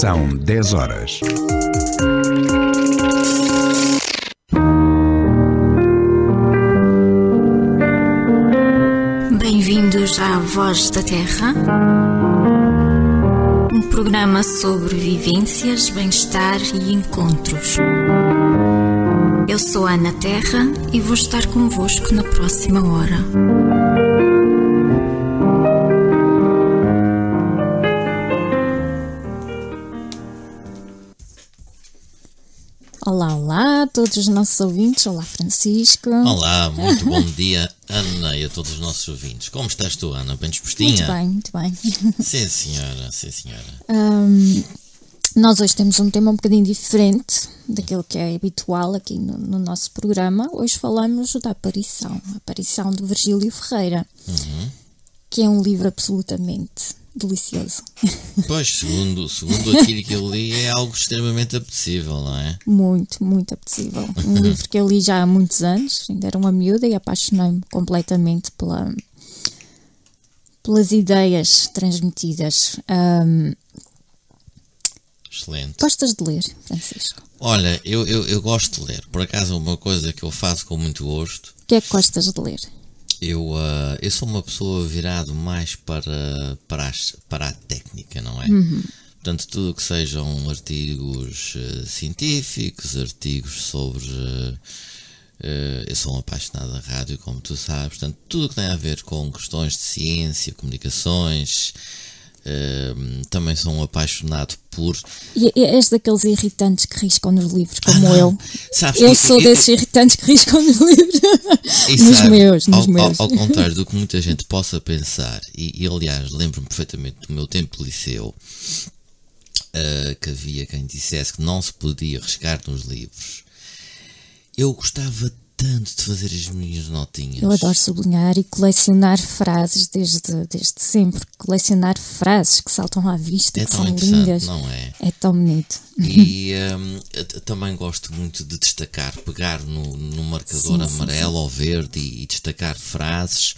São 10 horas. Bem-vindos à Voz da Terra, um programa sobre vivências, bem-estar e encontros. Eu sou Ana Terra e vou estar convosco na próxima hora. Todos os nossos ouvintes. Olá, Francisco. Olá, muito bom dia, Ana, e a todos os nossos ouvintes. Como estás tu, Ana? Bem dispostinha? Muito bem, muito bem. Sim, senhora, sim, senhora. Ahm, nós hoje temos um tema um bocadinho diferente daquilo que é habitual aqui no, no nosso programa. Hoje falamos da aparição, a aparição de Virgílio Ferreira, que é um livro absolutamente delicioso. Pois, segundo, segundo aquilo que eu li, é algo extremamente apetecível, não é? Muito, muito apetecível. Um livro que eu li já há muitos anos, ainda era uma miúda e apaixonei-me completamente pela, pelas ideias transmitidas. Ahm, Excelente. gostas de ler, Francisco? Olha, eu, eu, eu gosto de ler. Por acaso, uma coisa que eu faço com muito gosto, O que é que gostas de ler? Eu, ah, eu sou uma pessoa virado mais para, para, as- para a técnica, não é? Portanto, tudo o que sejam artigos eh, científicos, artigos sobre. eh, eu sou um apaixonado da rádio, como tu sabes. Portanto, tudo o que tem a ver com questões de ciência, comunicações. também sou um apaixonado por. E és daqueles irritantes que riscam nos livros, como não. eu. Sabes, Eu eu- sou eu- desses irritantes que riscam nos livros. Nos sabe, meus, nos ao, meus. Ao, ao contrário do que muita gente possa pensar, e, e, aliás lembro-me perfeitamente do meu tempo de liceu, ah, que havia quem dissesse que não se podia riscar nos livros. Eu gostava tanto de fazer as minhas notinhas. Eu adoro sublinhar e colecionar frases desde, desde sempre. Colecionar frases que saltam à vista, É que tão são lindas. não é? É tão bonito. E t- também gosto muito de destacar, pegar no, no marcador Sim, sim, amarelo ou verde e, e destacar frases.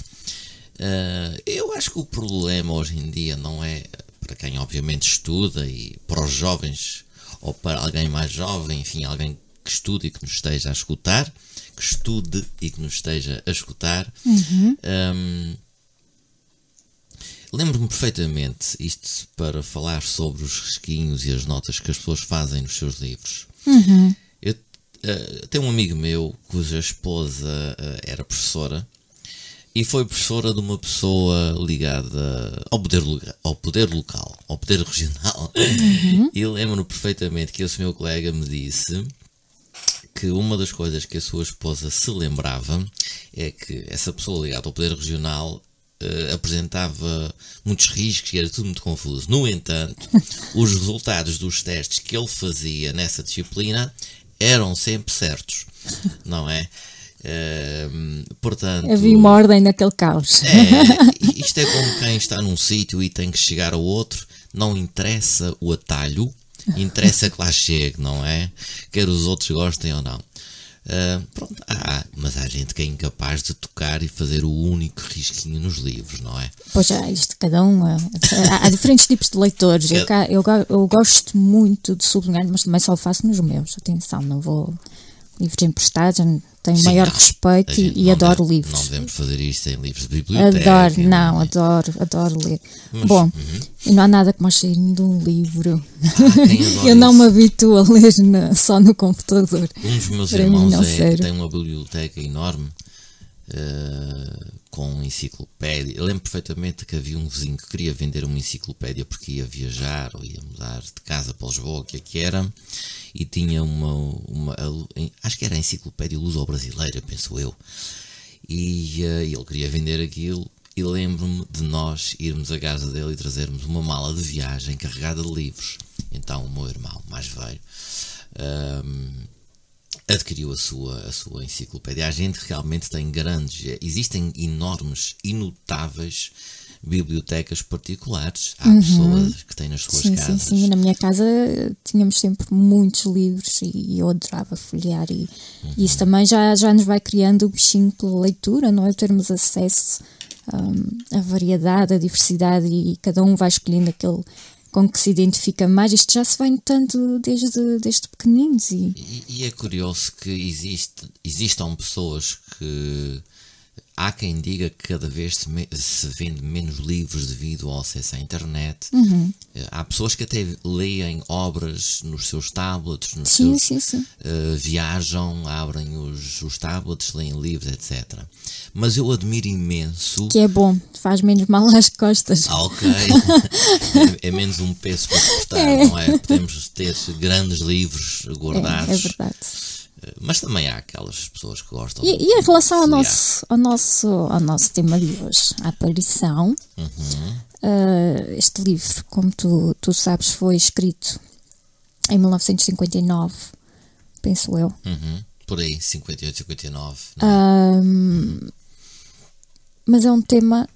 Ah, eu acho que o problema hoje em dia não é para quem obviamente estuda e para os jovens ou para alguém mais jovem, enfim, alguém que estude e que nos esteja a escutar, que estude e que nos esteja a escutar. Hum, Lembro-me perfeitamente isto para falar sobre os risquinhos e as notas que as pessoas fazem nos seus livros. Eu eh, tenho um amigo meu cuja esposa eh, era professora e foi professora de uma pessoa ligada ao poder, ao poder local, ao poder regional. E lembro-me perfeitamente que esse meu colega me disse que uma das coisas que a sua esposa se lembrava é que essa pessoa ligada ao poder regional eh, apresentava muitos riscos e era tudo muito confuso. No entanto, os resultados dos testes que ele fazia nessa disciplina eram sempre certos, não é? Eh, portanto, Havia uma ordem naquele caos. é, isto é como quem está num sítio e tem que chegar ao outro, não interessa o atalho, interessa que lá chegue, não é? Quer os outros gostem ou não. Ah, pronto, há, mas há gente que é incapaz de tocar e fazer o único risquinho nos livros, não é? Pois é, isto cada um. é- Há, há diferentes tipos de leitores. Eu, eu, eu gosto muito de sublinhar, mas também só o faço nos meus. Atenção, não vou. Livros emprestados, tenho Sim, maior não, respeito e, gente e adoro deve- livros. Não devemos fazer isto em livros de biblioteca. Adoro, não, é? adoro, adoro ler. Mas, Bom, uhum. e não há nada como o cheirinho de um livro. adora Eu não isso? me habituo a ler na- só no computador. Um dos meus Para irmãos é- tem uma biblioteca enorme eh, com enciclopédia. Eu lembro perfeitamente que havia um vizinho que queria vender uma enciclopédia porque ia viajar ou ia mudar de casa para Lisboa, que é que era, e tinha uma, uma acho que era a enciclopédia luso-brasileira, penso eu. E eh, ele queria vender aquilo. E lembro-me de nós irmos à casa dele e trazermos uma mala de viagem carregada de livros. Então o meu irmão mais velho ahm, adquiriu a sua, a sua enciclopédia. A gente realmente tem grandes, existem enormes e notáveis bibliotecas particulares. Há pessoas que têm nas suas Uhum. Sim, sim, casas. sim. Na minha casa tínhamos sempre muitos livros e eu adorava folhear e, e isso também já, já nos vai criando o bichinho pela leitura, não é? Termos acesso hum, à variedade, à diversidade e cada um vai escolhendo aquele com que se identifica mais. Isto já se vai notando desde, desde pequeninos. E... E, e é curioso que existe, existam pessoas que Há quem diga que cada vez se, se vende menos livros devido ao acesso à internet. Uhum. Há pessoas que até leem obras nos seus tablets, nos sim, seus, sim, sim. Uh, viajam, abrem os, os tablets, leem livros, etc. Mas eu admiro imenso. Que é bom, faz menos mal às costas. Ah, ok. é, é, menos um peso para suportar, é. não é? Podemos ter grandes livros guardados. É, é verdade mas também há aquelas pessoas que gostam. E, e em relação ao nosso, ao, nosso, ao nosso tema de hoje, a aparição, uhum. uh, este livro, como tu, tu sabes, foi escrito em 1959, penso eu. Uhum. Por aí, 58, 59. Um, mas é um tema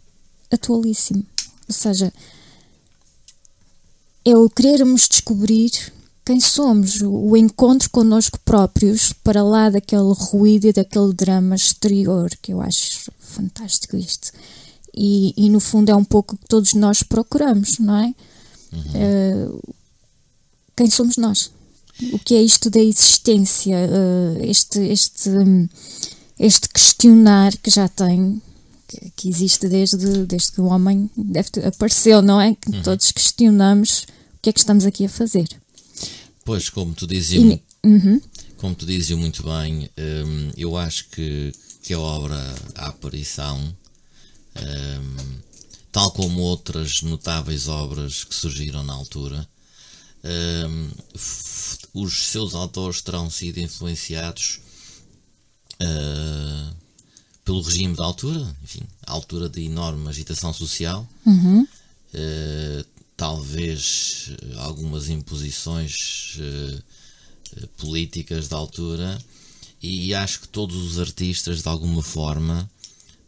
atualíssimo. Ou seja, é o querermos descobrir quem somos, o encontro connosco próprios, para lá daquele ruído e daquele drama exterior, que eu acho fantástico isto. E, e no fundo é um pouco o que todos nós procuramos, não é? Uhum. Uh, quem somos nós? O que é isto da existência? Uh, este, este, este questionar que já tem, que, existe desde, desde que o homem deve apareceu, não é? Que uhum. todos questionamos o que é que estamos aqui a fazer. Pois, como tu dizias, e, uhum. como tu dizias muito bem, um, eu acho que, que a obra A Aparição, um, tal como outras notáveis obras que surgiram na altura, um, os seus autores terão sido influenciados uh, pelo regime da altura, enfim, a altura de enorme agitação social. Uhum. Uh, talvez eh, algumas imposições uh, políticas da altura, e acho que todos os artistas, de alguma forma,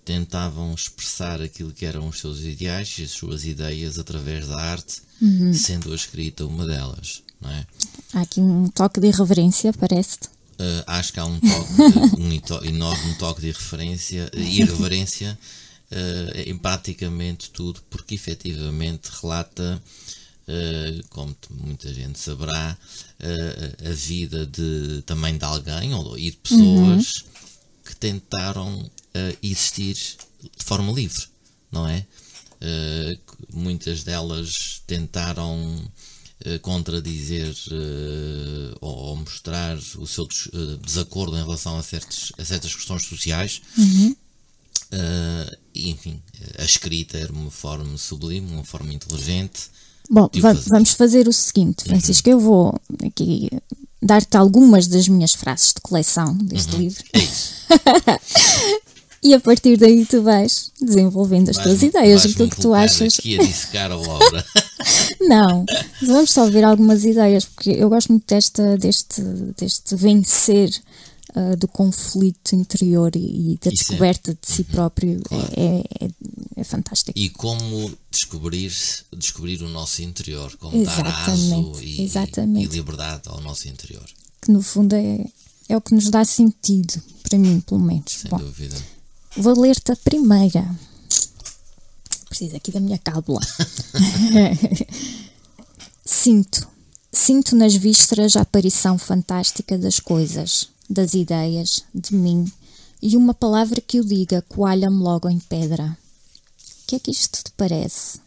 tentavam expressar aquilo que eram os seus ideais e as suas ideias através da arte, uhum. sendo a escrita uma delas. Não é? Há aqui um toque de irreverência, parece-te? Uh, acho que há um, toque, um enorme toque de irreverência em praticamente tudo, porque efetivamente relata, uh, como muita gente saberá, uh, a vida de, também de alguém ou, e de pessoas uhum. que tentaram existir de forma livre, não é? muitas delas tentaram contradizer ou, mostrar o seu desacordo em relação a, certos, a certas questões sociais, uhum. Uh, enfim, a escrita era uma forma sublime, uma forma inteligente. Bom, fazer. vamos fazer o seguinte. Francisco, uhum. eu vou aqui dar-te algumas das minhas frases de coleção deste uhum. livro. É e a partir daí tu vais desenvolvendo as vais tuas ideias, aquilo que tu achas. Aqui a dissecar a obra. Não, vamos só ver algumas ideias, porque eu gosto muito desta, deste, deste vencer uh, do conflito interior e, e da Isso é descoberta é. de si próprio claro. é, é, é, fantástico. E como descobrir, descobrir o nosso interior, como exatamente, dar aso e, exatamente. e liberdade ao nosso interior. Que no fundo é, é o que nos dá sentido, para mim, pelo menos. Sem Bom, dúvida. Vou ler-te a primeira. Preciso aqui da minha cábula. Sinto. Sinto nas vísceras a aparição fantástica das coisas das ideias, de mim, e uma palavra que o diga coalha-me logo em pedra. O que é que isto te parece?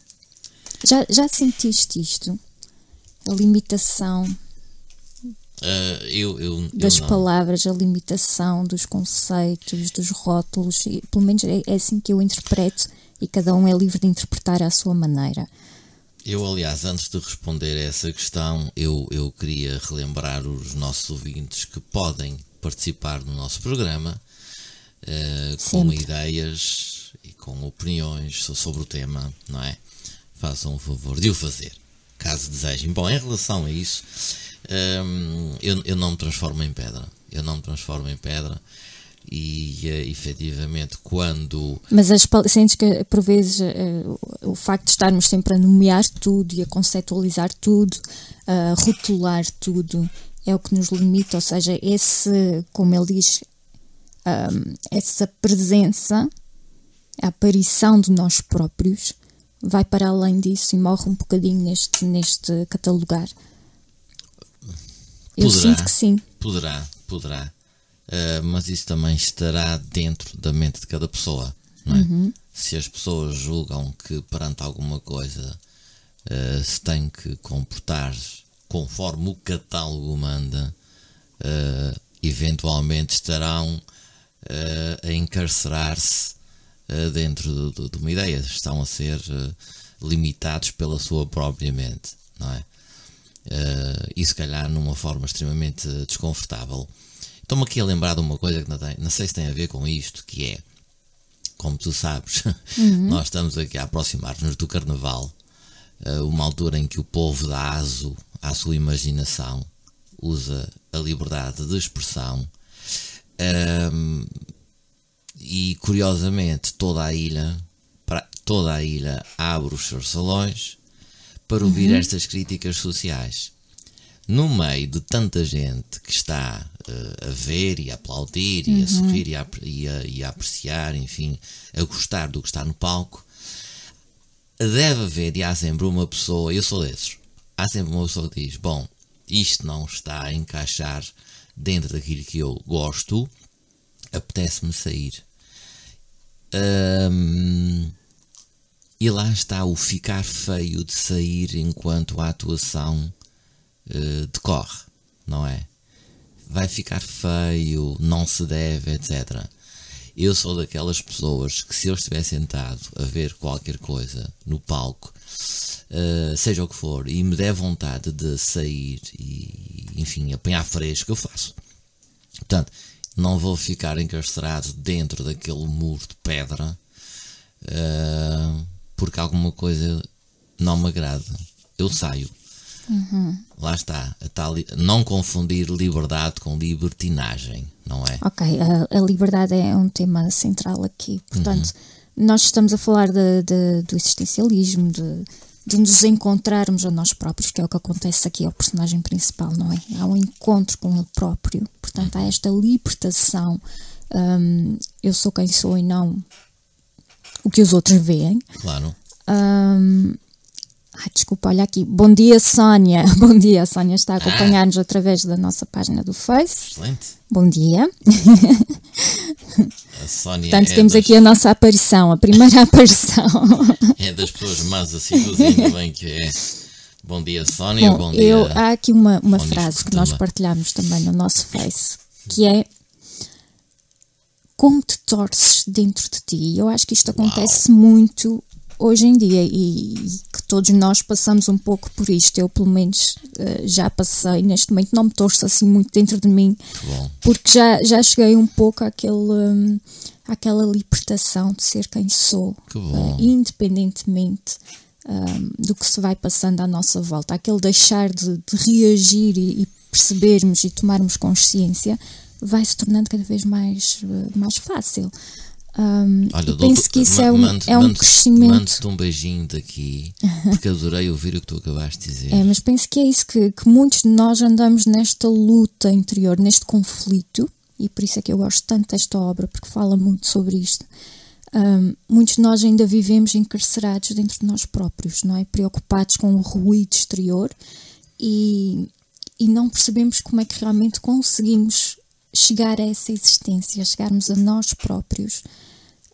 Já, já sentiste isto? A limitação uh, eu, eu, das eu palavras, a limitação dos conceitos, dos rótulos, e, pelo menos é, é assim que eu interpreto e cada um é livre de interpretar à sua maneira. Eu, aliás, antes de responder a essa questão, eu, eu queria relembrar os nossos ouvintes que podem participar no nosso programa uh, com ideias e com opiniões sobre o tema, não é? Façam o favor de o fazer, caso desejem. Bom, em relação a isso, um, ehm, eu, eu não me transformo em pedra. Eu não me transformo em pedra e uh, efetivamente quando. Mas as, sentes que por vezes uh, o facto de estarmos sempre a nomear tudo e a conceptualizar tudo, a rotular tudo, é o que nos limita, ou seja, esse, como ele diz, um, essa presença, a aparição de nós próprios, vai para além disso e morre um bocadinho neste, neste catalogar? Eu Poderá. sinto que sim. Poderá, poderá. Uh, mas isso também estará dentro da mente de cada pessoa, não é? Se as pessoas julgam que perante alguma coisa uh, se tem que comportar conforme o catálogo manda, uh, eventualmente estarão a encarcerar-se dentro de, de, uma ideia, estão a ser limitados pela sua própria mente, não é? e se calhar numa forma extremamente desconfortável. Estou-me aqui a lembrar de uma coisa que não, tem, não sei se tem a ver com isto, que é, como tu sabes, uhum. nós estamos aqui a aproximar-nos do Carnaval, uh, uma altura em que o povo dá aso à sua imaginação, usa a liberdade de expressão, um, e curiosamente toda a ilha, toda a ilha abre os seus salões para ouvir uhum. estas críticas sociais no meio de tanta gente que está uh, a ver e a aplaudir uhum. e a uhum. sorrir e a, e, a, e a, apreciar, enfim, a gostar do que está no palco, deve haver e há sempre uma pessoa, eu sou desses, há sempre uma pessoa que diz: Bom, isto não está a encaixar dentro daquilo que eu gosto, apetece-me sair. E lá está o ficar feio de sair enquanto a atuação uh, decorre, não é? Vai ficar feio, não se deve, etc. Eu sou daquelas pessoas que, se eu estiver sentado a ver qualquer coisa no palco, uh, seja o que for, e me der vontade de sair e, enfim, apanhar fresco, eu faço. Portanto, não vou ficar encarcerado dentro daquele muro de pedra uh, porque alguma coisa não me agrada. Eu saio. Uhum. Lá está, tal, não confundir liberdade com libertinagem, não é? Ok, a, a liberdade é um tema central aqui. Portanto, uhum. nós estamos a falar de, de, do existencialismo, de, de nos encontrarmos a nós próprios, que é o que acontece aqui ao personagem principal, não é? Há um encontro com ele próprio, portanto, há esta libertação. Um, eu sou quem sou e não o que os outros veem. Claro. Um, Ai, desculpa, olha aqui. Bom dia, Sónia. Bom dia, a Sónia está a acompanhar-nos através da nossa página do Face. Excelente. Bom dia. A Sónia Portanto, é temos das, aqui a nossa aparição, a primeira aparição. é das pessoas mais assíduas, ainda bem que é. Bom dia, Sónia. Bom, Bom, dia. eu, há aqui uma, uma Bom dia, frase que nós partilhamos também no nosso Face, que é como te torces dentro de ti. Eu acho que isto acontece muito hoje em dia e, que todos nós passamos um pouco por isto. Eu, pelo menos, eh, já passei. Neste momento, não me torço assim muito dentro de mim, porque já, já cheguei um pouco àquele, hum, àquela libertação de ser quem sou, Que eh, independentemente hum, do que se vai passando à nossa volta. Aquele deixar de, de reagir e, e percebermos e tomarmos consciência vai se tornando cada vez mais, eh, mais fácil. Hum, olha, penso que isso é um, mando- é um mando- crescimento. Mando-te um beijinho daqui, porque adorei ouvir o que tu acabaste de dizer. É, mas penso que é isso que, que muitos de nós andamos nesta luta interior, neste conflito, e por isso é que eu gosto tanto desta obra, porque fala muito sobre isto. Hum, muitos de nós ainda vivemos encarcerados dentro de nós próprios, não é? Preocupados com o ruído exterior e, e não percebemos como é que realmente conseguimos chegar a essa existência, chegarmos a nós próprios.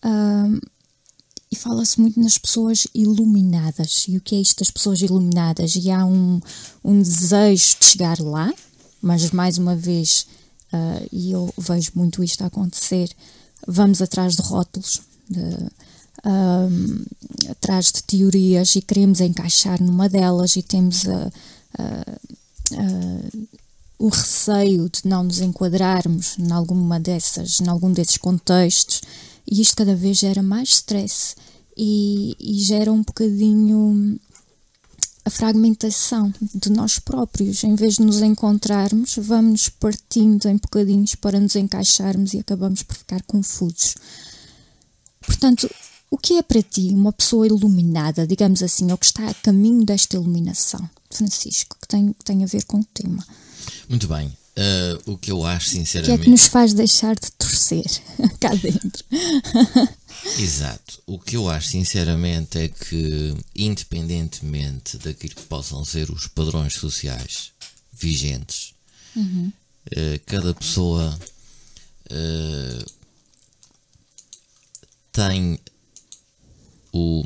Hum, e fala-se muito nas pessoas iluminadas. E o que é isto das pessoas iluminadas? E há um, um desejo de chegar lá, mas mais uma vez, ah, e eu vejo muito isto acontecer, vamos atrás de rótulos, de, ahm, atrás de teorias e queremos encaixar numa delas e temos a- a- o receio de não nos enquadrarmos em alguma dessas, em algum desses contextos, e isto cada vez gera mais stress e, e gera um bocadinho a fragmentação de nós próprios. Em vez de nos encontrarmos, vamos partindo em bocadinhos para nos encaixarmos e acabamos por ficar confusos. Portanto, o que é para ti uma pessoa iluminada, digamos assim, ou que está a caminho desta iluminação, Francisco, que tem, que tem a ver com o tema? Muito bem. Uh, o que eu acho, sinceramente. O que é que nos faz deixar de torcer cá dentro? Exato. O que eu acho, sinceramente, é que, independentemente daquilo que possam ser os padrões sociais vigentes, uhum. uh, cada pessoa uh, tem o,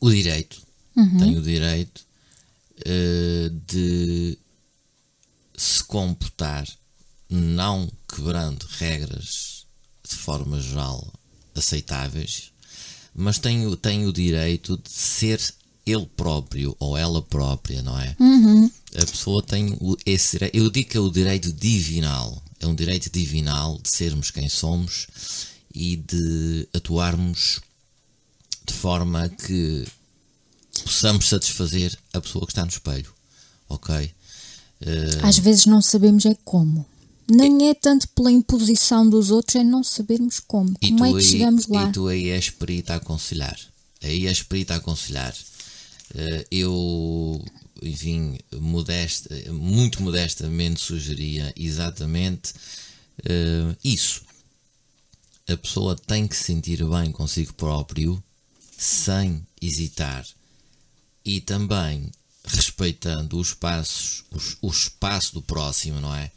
o direito, uhum. tem o direito uh, de comportar não quebrando regras de forma geral aceitáveis, mas tem, tem o direito de ser ele próprio ou ela própria, não é? Uhum. A pessoa tem esse eu digo que é o direito divinal, é um direito divinal de sermos quem somos e de atuarmos de forma que possamos satisfazer a pessoa que está no espelho, ok? Uh... Às vezes não sabemos é como. Nem é tanto pela imposição dos outros, é não sabermos como. E como é que aí, chegamos lá? E tu aí és perito a aconselhar. Aí és perito a aconselhar. Uh, eu, enfim, modesta, muito modestamente sugeria exatamente uh, isso. A pessoa tem que se sentir bem consigo próprio sem hesitar e também respeitando os passos, os, o espaço do próximo, não é?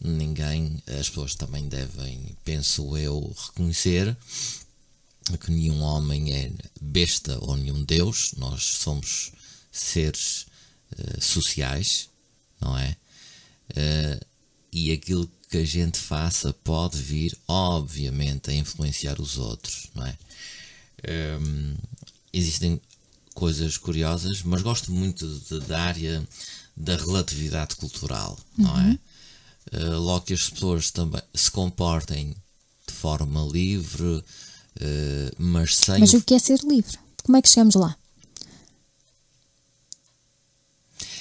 Ninguém, as pessoas também devem, penso eu, reconhecer que nenhum homem é besta ou nenhum Deus, nós somos seres uh, sociais, não é? Uh, e aquilo que a gente faça pode vir, obviamente, a influenciar os outros, não é? Um, existem coisas curiosas, mas gosto muito de, da área da relatividade cultural, uhum. não é? Uh, logo que as pessoas também se comportem de forma livre, uh, mas sem. Mas o que é ser livre? Como é que chegamos lá?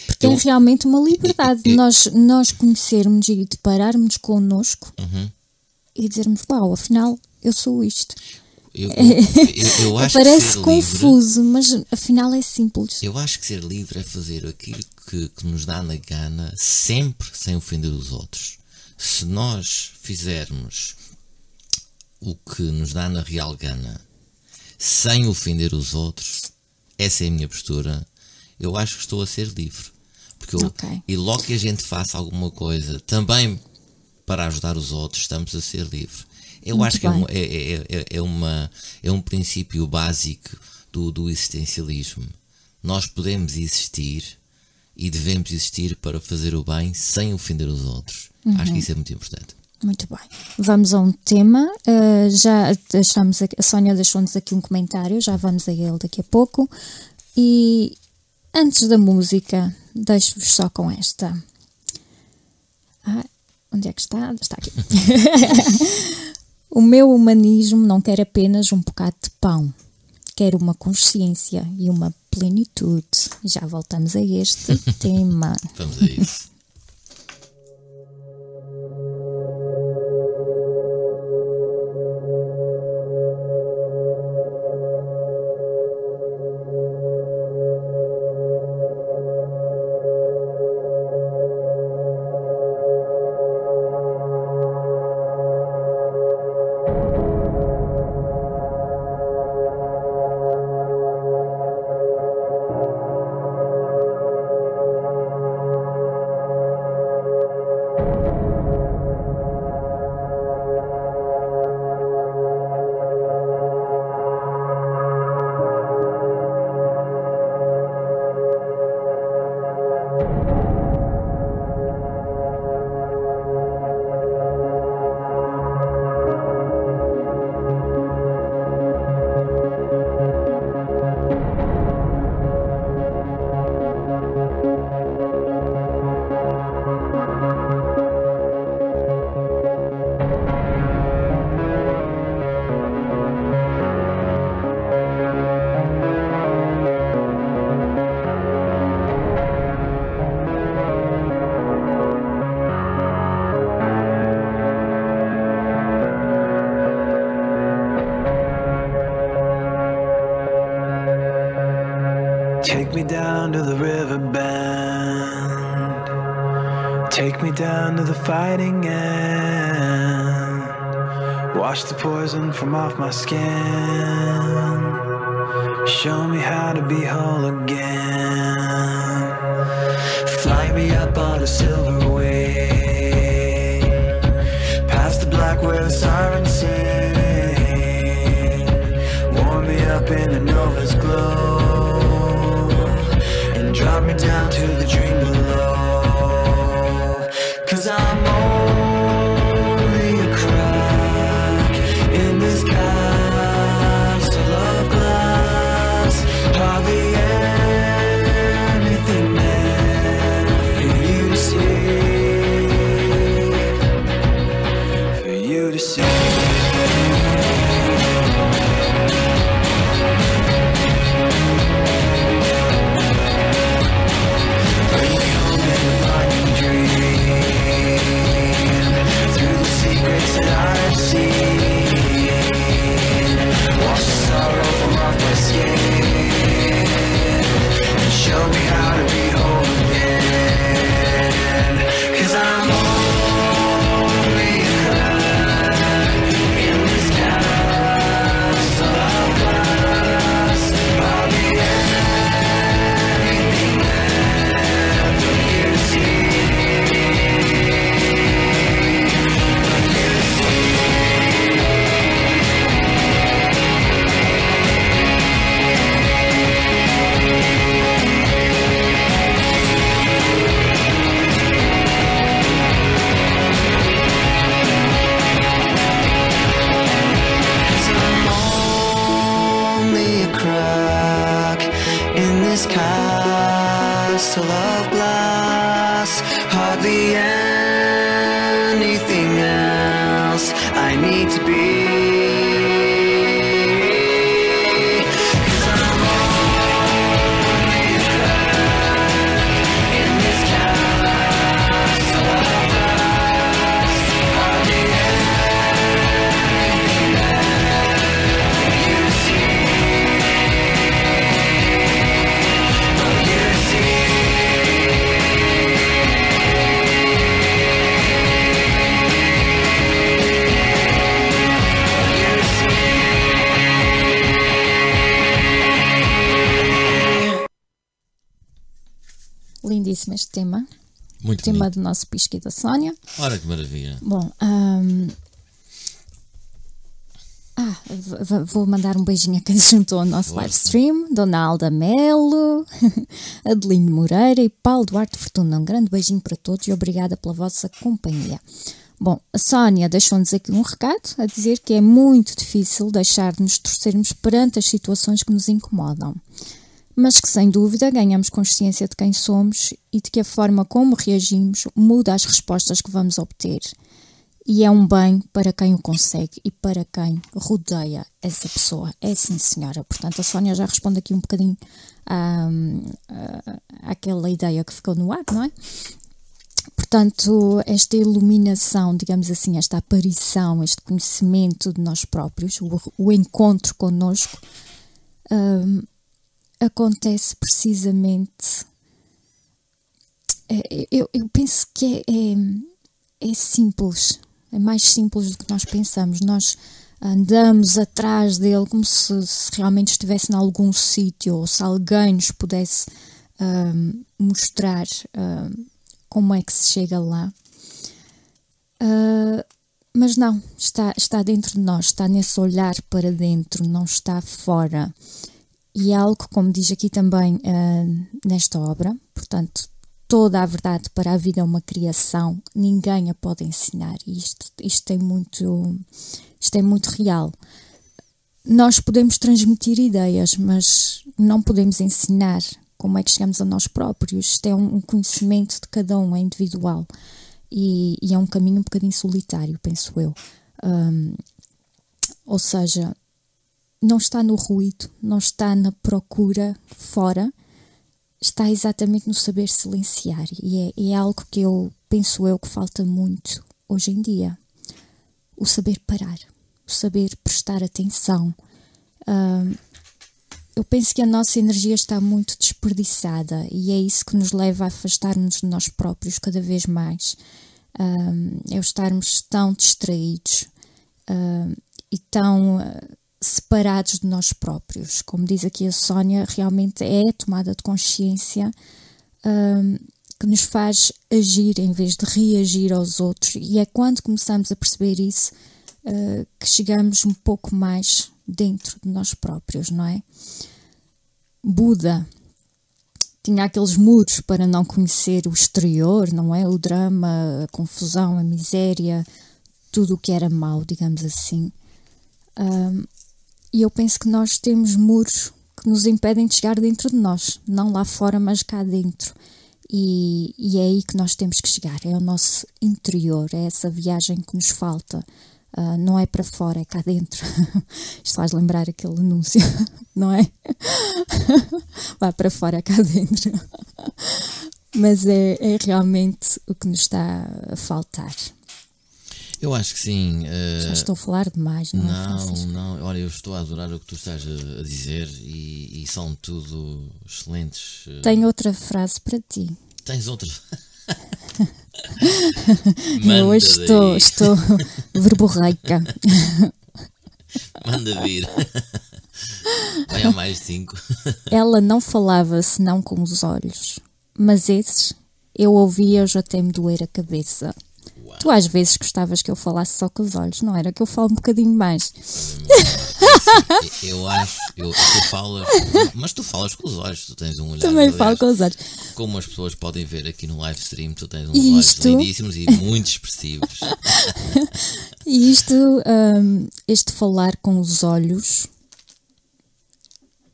Porque eu, é realmente uma liberdade eu, eu, nós, nós conhecermos e depararmos connosco uhum. e dizermos: Uau, afinal eu sou isto. Eu, eu, eu acho Parece que confuso, livre, mas afinal é simples. Eu acho que ser livre é fazer aquilo que, que nos dá na gana, sempre sem ofender os outros. Se nós fizermos o que nos dá na real gana, sem ofender os outros, essa é a minha postura. Eu acho que estou a ser livre. Porque eu, okay. E logo que a gente faça alguma coisa também para ajudar os outros, estamos a ser livre. Eu Muito acho que é, um, é, é, é, é, uma, é um princípio básico do, do existencialismo. Nós podemos existir e devemos existir para fazer o bem sem ofender os outros. Uhum. Acho que isso é muito importante. Muito bem. Vamos a um tema. Uh, já deixamos a Sónia deixou-nos aqui um comentário, já vamos a ele daqui a pouco. E antes da música, deixo-vos só com esta. Ah, onde é que está? Está aqui. O meu humanismo não quer apenas um bocado de pão, quer uma consciência e uma plenitude. Já voltamos a este tema. Vamos a isso. Take me down to the river bend. Take me down to the fighting end. Wash the poison from off my skin. Show me how to be whole again. Este tema. Muito tema bonito. do nosso Pisca e da Sónia. Ora que maravilha. Bom, ahm, ah, vou mandar um beijinho a quem se juntou ao nosso Força. live stream: Dona Alda Melo, Adelino Moreira e Paulo Duarte Fortuna. Um grande beijinho para todos e obrigada pela vossa companhia. Bom, a Sónia deixou-nos aqui um recado a dizer que é muito difícil deixar de nos torcermos perante as situações que nos incomodam mas que sem dúvida ganhamos consciência de quem somos e de que a forma como reagimos muda as respostas que vamos obter. E é um bem para quem o consegue e para quem rodeia essa pessoa. É sim, senhora. Portanto, a Sónia já responde aqui um bocadinho à, à- àquela ideia que ficou no ar, não é? Portanto, esta iluminação, digamos assim, esta aparição, este conhecimento de nós próprios, o, o encontro connosco, acontece precisamente. é, Eu, eu penso que é, é, é simples, é mais simples do que nós pensamos. Nós andamos atrás dele como se, se realmente estivesse em algum sítio ou se alguém nos pudesse hum, mostrar hum, como é que se chega lá. Ah, mas não, está, está dentro de nós, está nesse olhar para dentro, não está fora. E é algo, como diz aqui também ah, nesta obra, portanto, toda a verdade para a vida é uma criação, ninguém a pode ensinar. E isto, isto, tem muito, isto é muito real. Nós podemos transmitir ideias, mas não podemos ensinar como é que chegamos a nós próprios. Isto é um um conhecimento de cada um, é individual. E, e é um caminho um bocadinho solitário, penso eu. Hum, ou seja, não está no ruído, não está na procura fora, está exatamente no saber silenciar. E é, é algo que eu penso eu que falta muito hoje em dia. O saber parar, o saber prestar atenção. Hum, eu penso que a nossa energia está muito desperdiçada e é isso que nos leva a afastar-nos de nós próprios cada vez mais. Um, é o estarmos tão distraídos um, e tão uh, separados de nós próprios. Como diz aqui a Sónia, realmente é a tomada de consciência um, que nos faz agir em vez de reagir aos outros, e é quando começamos a perceber isso uh, que chegamos um pouco mais dentro de nós próprios, não é? Buda tinha aqueles muros para não conhecer o exterior, não é? O drama, a confusão, a miséria, tudo o que era mau, digamos assim. Um, e eu penso que nós temos muros que nos impedem de chegar dentro de nós, não lá fora, mas cá dentro. E, e é aí que nós temos que chegar, é o nosso interior, é essa viagem que nos falta. Uh, não é para fora, é cá dentro. Isto faz lembrar aquele anúncio, não é? Vá para fora, é cá dentro. Mas é, é realmente o que nos está a faltar. Eu acho que sim. Uh... Já estou a falar demais, não, não é? Não, não. Olha, eu estou a adorar o que tu estás a, dizer e, e são tudo excelentes. Uh... Tenho outra frase para ti. Tens outra? eu hoje estou, estou verborreica. Manda vir. Vai a mais cinco. Ela não falava senão com os olhos, mas esses eu ouvia-os até me doer a cabeça. Tu às vezes gostavas que eu falasse só com os olhos, não era? Que eu falo um bocadinho mais. eu acho, eu, tu falas, mas tu falas com os olhos, tu tens um olhar. Também falo com os olhos. Como as pessoas podem ver aqui no live stream, tu tens uns isto... olhos lindíssimos e muito expressivos. e isto, um, este falar com os olhos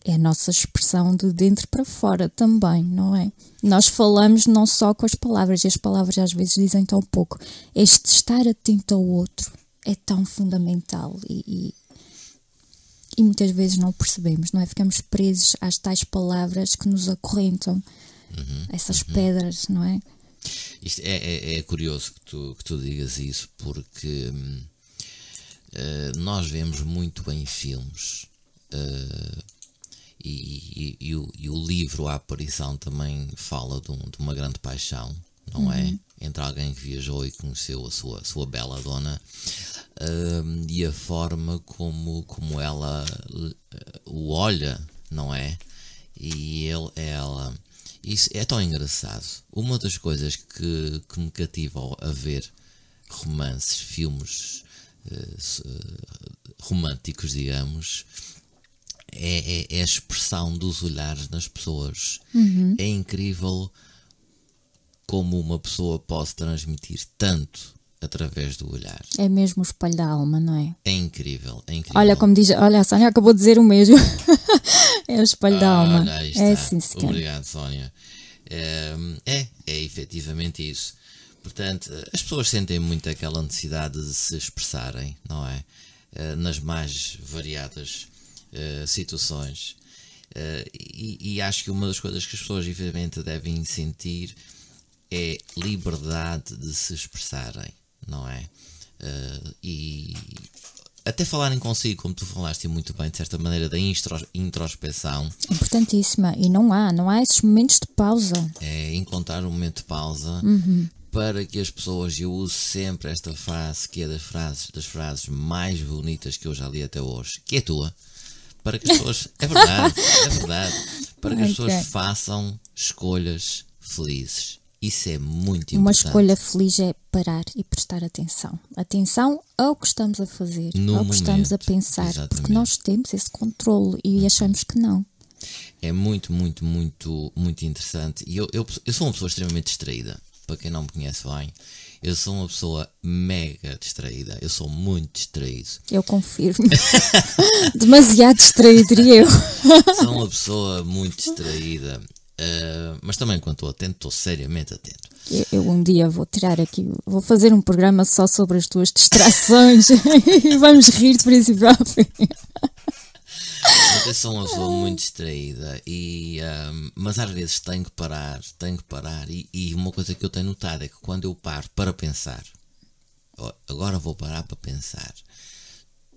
é a nossa expressão de dentro para fora também, não é? Nós falamos não só com as palavras, e as palavras às vezes dizem tão pouco. Este estar atento ao outro é tão fundamental e, e, e muitas vezes não percebemos, não é? Ficamos presos às tais palavras que nos acorrentam, uhum, essas uhum. pedras, não é? Isto é, é, é, curioso que tu, que tu digas isso, porque uh, nós vemos muito em filmes. Uh, e, e, e, o, e, o, livro A Aparição também fala de, um, de uma grande paixão, não é? uhum. é? Entre alguém que viajou e conheceu a sua, sua bela dona uh, e a forma como, como ela uh, o olha, não é? E ele, ela. Isso é tão engraçado. Uma das coisas que, que me cativa a ver romances, filmes uh, românticos, digamos, é, é, é, a expressão dos olhares nas pessoas. Uhum. É incrível como uma pessoa pode transmitir tanto através do olhar. É mesmo o espelho da alma, não é? É incrível, é incrível. Olha, como diz, olha, a Sónia acabou de dizer o mesmo. é o espelho ah, da alma. Olha, é sim, Obrigado, Sónia. É, é, é efetivamente isso. Portanto, as pessoas sentem muito aquela necessidade de se expressarem, não é? Eh, nas mais variadas uh, situações. Uh, e, e, acho que uma das coisas que as pessoas, evidentemente, devem sentir é liberdade de se expressarem, não é? Uh, e até falarem consigo, como tu falaste muito bem, de certa maneira, da introspeção. Importantíssima. E não há, não há esses momentos de pausa. É encontrar um momento de pausa uhum. para que as pessoas, eu uso sempre esta frase, que é das frases, das frases mais bonitas que eu já li até hoje, que é tua para que as pessoas. É verdade, é verdade. Para que as pessoas façam escolhas felizes. Isso é muito importante. Uma escolha feliz é parar e prestar atenção. Atenção ao que estamos a fazer, no ao momento, que estamos a pensar. Exatamente. Porque nós temos esse controle e achamos que não. É muito, muito, muito, muito interessante. E eu, eu, eu sou uma pessoa extremamente distraída. Para quem não me conhece bem, eu sou uma pessoa mega distraída. Eu sou muito distraído. Eu confirmo. Demasiado distraído, diria eu. sou uma pessoa muito distraída. Uh, mas também quando estou atento, estou seriamente atento. Eu, eu, um dia vou tirar aqui, vou fazer um programa só sobre as tuas distrações e vamos rir de princípio ao fim. Eu sou uma pessoa muito distraída, e, um, mas às vezes tenho que parar, tenho que parar. E, e, uma coisa que eu tenho notado é que quando eu paro para pensar, agora vou parar para pensar,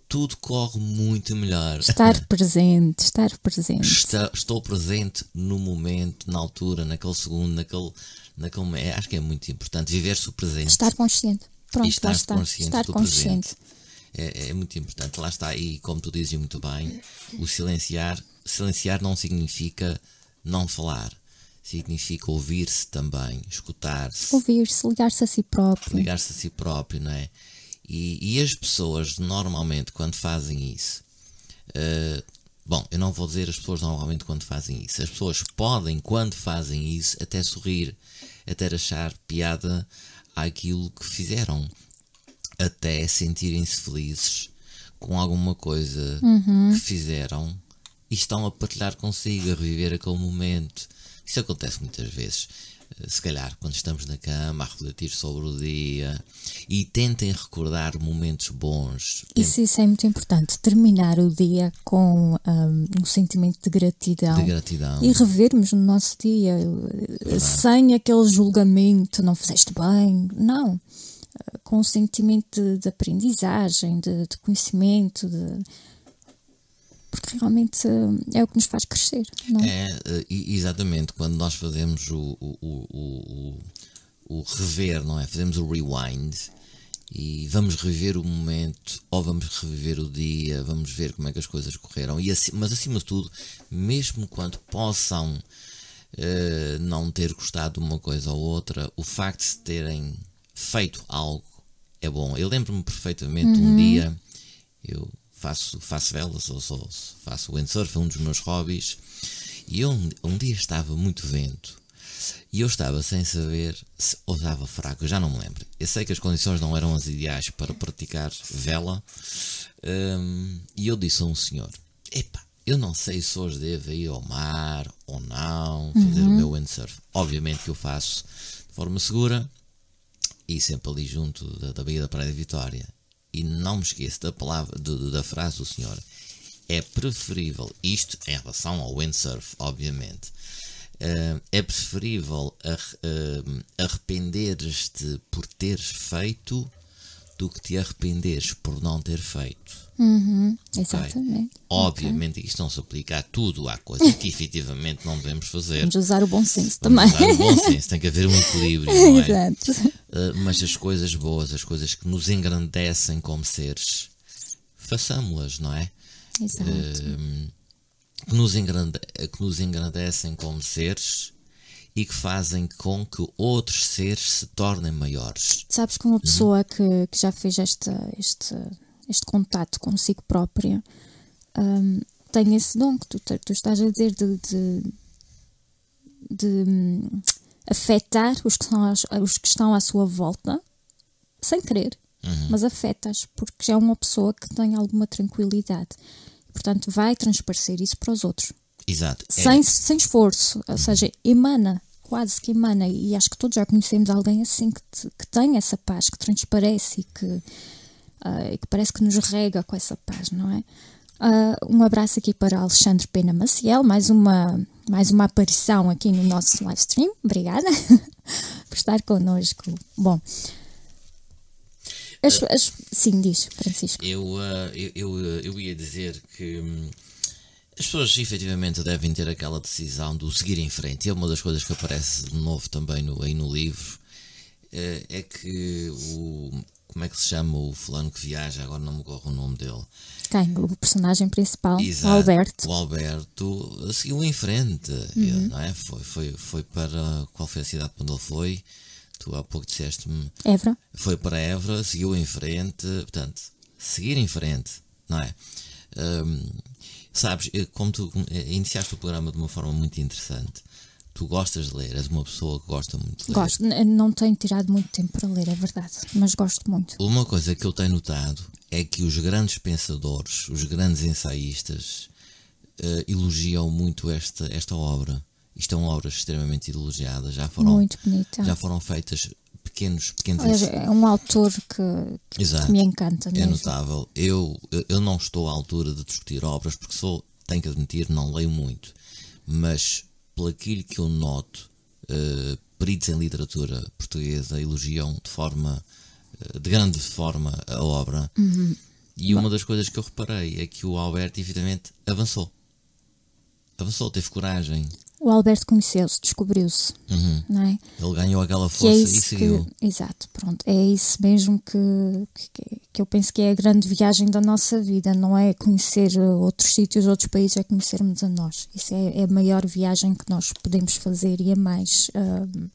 tudo corre muito melhor. Estar presente, estar presente. Está- estou presente no momento, na altura, naquele segundo, naquele. naquele acho que é muito importante viver-se o presente. Estar consciente. Pronto, e estar está. consciente estar consciente. presente. É, é muito importante. Lá está, e como tu dizes muito bem, o silenciar, silenciar não significa não falar, significa ouvir-se também, escutar-se, Ouvir-se, ligar-se a si próprio. ligar-se a si próprio, não é? E, e as pessoas, normalmente, quando fazem isso, eh, bom, eu não vou dizer as pessoas normalmente quando fazem isso, as pessoas podem, quando fazem isso, até sorrir, até achar piada àquilo que fizeram, até sentirem-se felizes com alguma coisa que fizeram e estão a partilhar consigo, a reviver aquele momento. Isso acontece muitas vezes. Eh, Se calhar quando estamos na cama a refletir sobre o dia e tentem recordar momentos bons. Isso, isso é muito importante. Terminar o dia com hum, um, sentimento de gratidão. De gratidão. E revermos no nosso dia eh, sem aquele julgamento, não fizeste bem. Não. Com um sentimento de, de aprendizagem, de, de conhecimento, de... porque realmente eh, é o que nos faz crescer. Não é? É, eh, exatamente, quando nós fazemos o, o, o, o, rever, não é? Fazemos o rewind e vamos reviver o momento, ou vamos reviver o dia, vamos ver como é que as coisas correram. E assim, mas acima de tudo, mesmo quando possam eh, não ter gostado de uma coisa ou outra, o facto de terem feito algo é bom. Eu lembro-me perfeitamente um dia, eu faço, faço velas, sou, faço windsurf, é um dos meus hobbies, e eu, um, dia estava muito vento. E eu estava sem saber se ou estava fraco, eu já não me lembro. Eu sei que as condições não eram as ideais para praticar vela. hum, e eu disse a um senhor: Epá, eu não sei se hoje devo ir ao mar ou não, fazer o meu windsurf. Obviamente que eu faço de forma segura e sempre ali junto da, da Baía da Praia de Vitória. E não me esqueço da palavra, de- da frase do senhor. É preferível, isto em relação ao windsurf, obviamente, eh, é preferível ar- eh, arrependeres-te por teres feito do que te arrependeres por não ter feito. Uhum, ok? exatamente. Obviamente que isto não se aplica a tudo, há coisas que efetivamente não devemos fazer. Vamos usar o bom senso Vamos também. usar o bom senso, tem que haver um equilíbrio, não é? Exato. Uh, mas as coisas boas, as coisas que nos engrandecem como seres, façamos-las, não é? Exato. Um, que, nos engrande- que nos engrandecem como seres e que fazem com que outros seres se tornem maiores. Sabes que uma pessoa que, que já fez esta, este, este contato consigo própria hum, tem esse dom que tu, tu estás a dizer de, de, de, hum, afetar os que, são os que estão à sua volta sem querer, mas afetas porque é uma pessoa que tem alguma tranquilidade. Portanto, vai transparecer isso para os outros Exato. É- sem, sem esforço, ou seja, emana, quase que emana, e acho que todos já conhecemos alguém assim que, te- que tem essa paz, que transparece e que, ah, e que parece que nos rega com essa paz, não é? Ah, um abraço aqui para Alexandre Pena Maciel, mais uma, mais uma aparição aqui no nosso live stream, obrigada por estar connosco. Bom, as- as- sim, diz, Francisco. Eu, ah, eu, eu, ah, eu ia dizer que hum, as pessoas efetivamente devem ter aquela decisão do seguir em frente. E é uma das coisas que aparece de novo também no, aí no livro. eh, É que o. Como é que se chama o fulano que viaja? Agora não me corre o nome dele. Quem? O personagem principal, Exato, o Alberto. O Alberto seguiu em frente, ele, não é? Foi, foi, foi para. Qual foi a cidade onde ele foi? Tu há pouco disseste-me. Évora. Foi para Évora, seguiu em frente. Portanto, seguir em frente, não é? Hum, sabes, eh, como tu eh, iniciaste o programa de uma forma muito interessante, tu gostas de ler, és uma pessoa que gosta muito de ler. Gosto, não tenho tirado muito tempo para ler, é verdade, mas gosto muito. Uma coisa que eu tenho notado é que os grandes pensadores, os grandes ensaístas, eh, elogiam muito esta, esta obra. Isto são obras extremamente elogiadas. Já foram, já foram feitas pequenos, pequenos ensaios. é um autor que, que Exato. me encanta É mesmo. notável. Eu, eu- não estou à altura de discutir obras porque sou, tenho que admitir, não leio muito. Mas pelo aquilo que eu noto, eh, peritos em literatura portuguesa elogiam de forma, eh, de grande forma, a obra. E uma das coisas que eu reparei é que o Alberto, efetivamente, avançou. Avançou, teve coragem. O Alberto conheceu-se, descobriu-se, Uhum. não é? Ele ganhou aquela Que é força e isso seguiu. que, exato, pronto, é isso mesmo que, que, que eu penso que é a grande viagem da nossa vida, não é conhecer uh, outros sítios, outros países, é conhecermos a nós. Isso é, é a maior viagem que nós podemos fazer e a mais uh,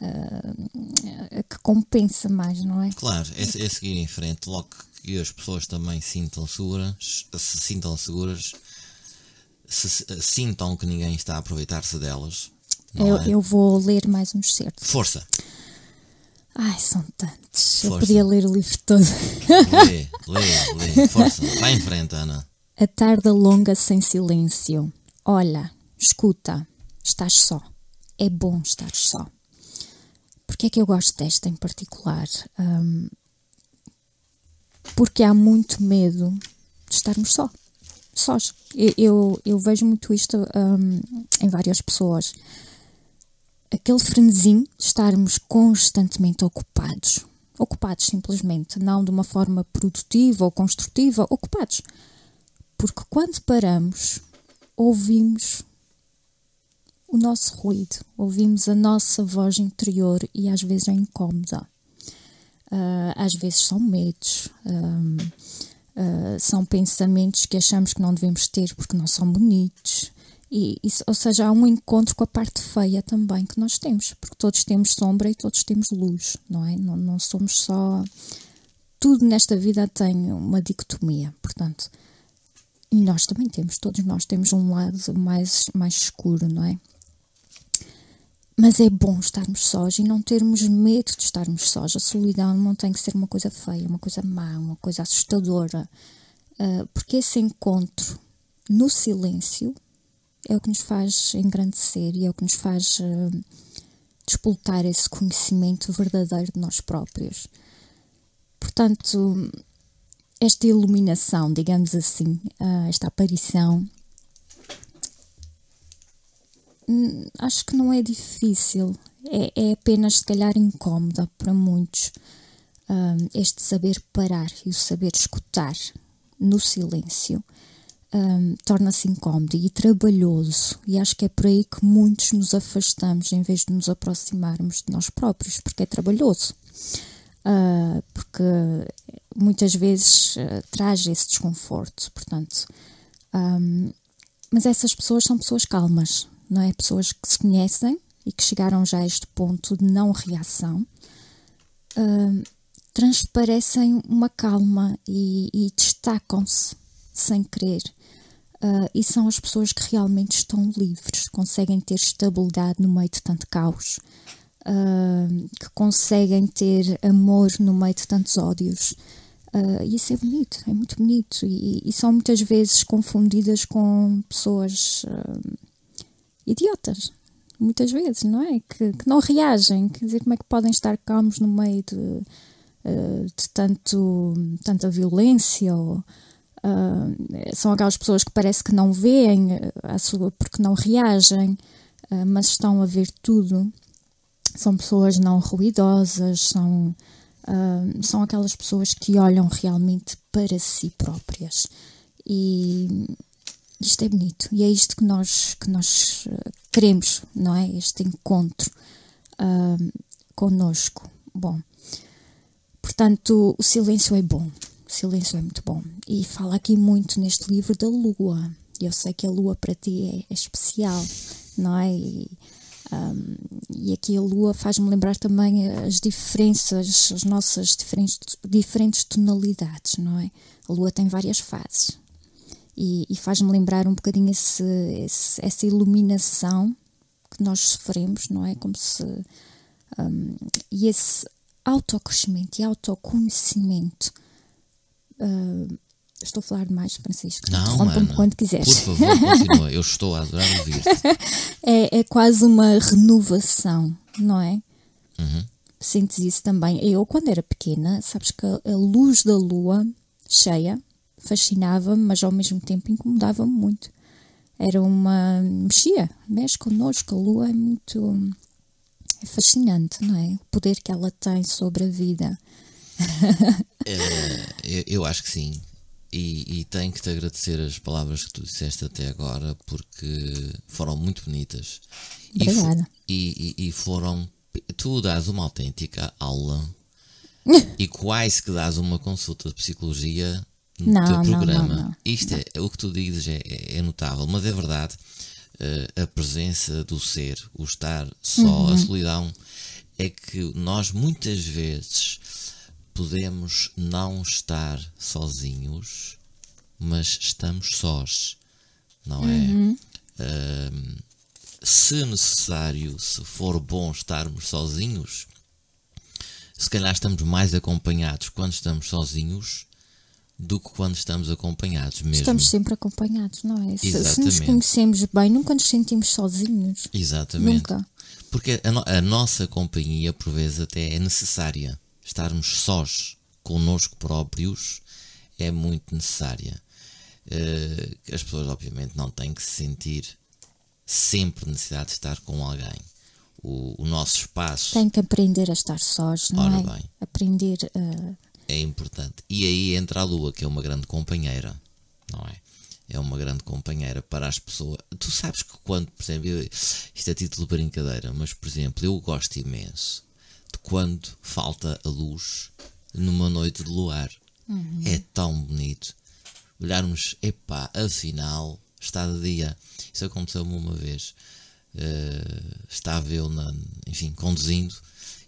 uh, a que compensa mais, não é? Claro, é, é seguir em frente. Logo que as pessoas também sintam seguras, se sintam seguras, se, se- sintam que ninguém está a aproveitar-se delas. Eu, é? eu vou ler mais uns certos. Força! Ai, são tantos. Eu Força. podia ler o livro todo. Lê, lê, lê. Força! Vai em frente, Ana. A tarde longa sem silêncio. Olha, escuta, estás só. É bom estar só. Porque é que eu gosto desta em particular? Hum, porque há muito medo de estarmos só. Sós. Eu, eu, eu vejo muito isto hum, em várias pessoas. Aquele frenesim de estarmos constantemente ocupados. Ocupados, simplesmente. Não de uma forma produtiva ou construtiva. Ocupados. Porque quando paramos, ouvimos o nosso ruído, ouvimos a nossa voz interior e às vezes é incómoda. Ah, às vezes são medos, ahm, ah, são pensamentos que achamos que não devemos ter porque não são bonitos. E, isso- ou seja, há um encontro com a parte feia também que nós temos, porque todos temos sombra e todos temos luz, não é? Não, não somos só. Tudo nesta vida tem uma dicotomia, portanto. E nós também temos, todos nós temos um lado mais, mais escuro, não é? Mas é bom estarmos sós e não termos medo de estarmos sós. A solidão não tem que ser uma coisa feia, uma coisa má, uma coisa assustadora. Ah, porque esse encontro no silêncio é o que nos faz engrandecer e é o que nos faz ah, despoltar esse conhecimento verdadeiro de nós próprios. Portanto, esta iluminação, digamos assim, ah, esta aparição, acho que não é difícil, é, é apenas se calhar incómoda para muitos. ah, este saber parar e o saber escutar no silêncio ah, torna-se incómodo e trabalhoso, e acho que é por aí que muitos nos afastamos em vez de nos aproximarmos de nós próprios, porque é trabalhoso. Ah, porque muitas vezes ah, traz esse desconforto, portanto. ahm, mas essas pessoas são pessoas calmas, não é? Pessoas que se conhecem e que chegaram já a este ponto de não reação, ahm, transparecem uma calma e, e destacam-se sem querer. Ah, e são as pessoas que realmente estão livres, conseguem ter estabilidade no meio de tanto caos, ah, que conseguem ter amor no meio de tantos ódios. E isso é bonito, é muito bonito. E, e são muitas vezes confundidas com pessoas ah, idiotas, muitas vezes, não é? Que, que não reagem. Quer dizer, como é que podem estar calmos no meio de, ah, de tanto, tanta violência? Ou, ah, são aquelas pessoas que parece que não veem a sua, porque não reagem, ah, mas estão a ver tudo. São pessoas não ruidosas, são, ah, são aquelas pessoas que olham realmente para si próprias. E isto é bonito. E é isto que nós, que nós ah, queremos, não é? Este encontro ah, conosco. Bom, portanto, o silêncio é bom. O silêncio é muito bom. E fala aqui muito neste livro da lua. Eu sei que a lua para ti é, é especial, não é? E, um, e aqui a lua faz-me lembrar também as diferenças, as nossas diferentes, diferentes tonalidades, não é? A lua tem várias fases e, e faz-me lembrar um bocadinho esse, esse- essa iluminação que nós sofremos, não é? Como se. um, e esse autocrescimento e autoconhecimento. uh, estou a falar demais, Francisco. Não, Ana. quando quiseres. Por favor, continua. Eu estou a adorar ouvir-te. é, é quase uma renovação, não é? Uhum. Sentes isso também. Eu, quando era pequena, sabes que a luz da lua cheia fascinava-me, mas ao mesmo tempo incomodava-me muito. Era uma. mexia, mexe connosco. A lua é muito. é fascinante, não é? O poder que ela tem sobre a vida. Eh, eu, acho que sim. E, e tenho que te agradecer as palavras que tu disseste até agora porque foram muito bonitas. E Obrigada. E, e- e foram. Tu dás uma autêntica aula e quase que dás uma consulta de psicologia no Não, teu não, programa. não, não. Isto é, o que tu dizes é, é- é notável, mas é verdade. eh, a presença do ser, o estar só, Uhum. a solidão, é que nós muitas vezes podemos não estar sozinhos, mas estamos sós, não é? Ahm, se necessário, se for bom estarmos sozinhos, se calhar estamos mais acompanhados quando estamos sozinhos do que quando estamos acompanhados mesmo. Estamos sempre acompanhados, não é? Se, se nos Exatamente. conhecemos bem, nunca nos sentimos sozinhos. Exatamente. Nunca. Porque a, no- a nossa companhia, por vezes, até é necessária. Estarmos sós connosco próprios é muito necessária. Eh, as pessoas, obviamente, não têm que se sentir sempre necessidade de estar com alguém. O, o nosso espaço Tem que aprender a estar sós, não Ora é? bem. Aprender a. é importante. E aí entra a lua, que é uma grande companheira, não é? É uma grande companheira para as pessoas. Tu sabes que quando, por exemplo, eu- isto é título de brincadeira, mas por exemplo, eu gosto imenso de quando falta a luz numa noite de luar. É tão bonito. Olharmos, epá, afinal está de dia. Isso aconteceu-me uma vez. Eh, estava eu, na, enfim, conduzindo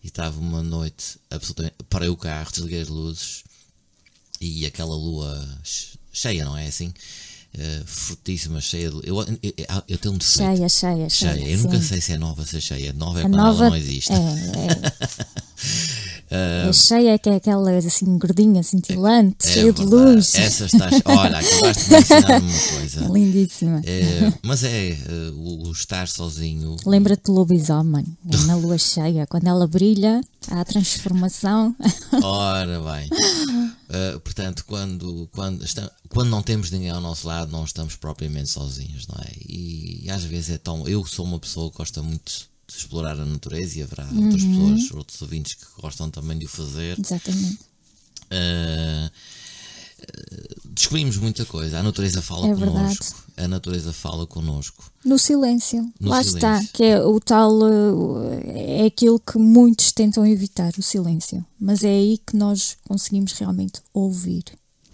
e estava uma noite absolutamente. Parei o carro, desliguei as luzes e aquela lua che- cheia, não é assim? Eh, fortíssima, cheia de. Eu, eu, eu, eu tenho um defeito. Cheia, cheia, cheia. Cheia. Eu nunca sim. sei se é nova, se é cheia. Nova é A quando nova ela não existe. É, é. é cheia que é aquela assim gordinha, cintilante, É cheia de verdade. luz. Essa está. Olha, acabaste de me ensinar uma coisa. Lindíssima. É, mas é eh, o, o estar sozinho. Lembra-te do lobisomem, é na lua cheia, quando ela brilha, há a transformação. Ora bem. Eh, portanto, quando, quando, está- quando não temos ninguém ao nosso lado, não estamos propriamente sozinhos, não é? E, às vezes é tão. Eu sou uma pessoa que gosta muito de explorar a natureza e haverá outras Uhum. pessoas, outros ouvintes que gostam também de o fazer. Exatamente. Uh, descobrimos muita coisa. A natureza fala É verdade. connosco. A natureza fala connosco. No silêncio. No Lá silêncio. está, que é o tal. eh, É aquilo que muitos tentam evitar, o silêncio. Mas é aí que nós conseguimos realmente ouvir.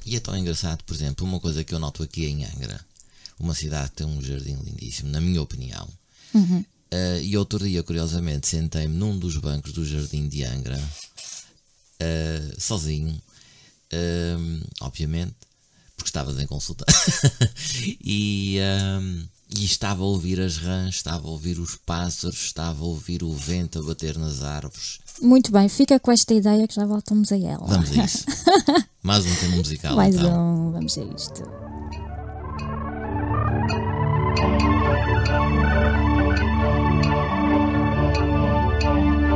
E é tão engraçado, por exemplo, uma coisa que eu noto aqui em Angra, uma cidade que tem um jardim lindíssimo, na minha opinião. Uhum. Uh, e outro dia, curiosamente, sentei-me num dos bancos do jardim de Angra, uh, sozinho, um, obviamente, porque estavas em consulta, e, um, e estava a ouvir as rãs, estava a ouvir os pássaros, estava a ouvir o vento a bater nas árvores. Muito bem, fica com esta ideia que já voltamos a ela. Vamos a isso. Mais um tema musical. Mais então. um, vamos a isto. Thank you.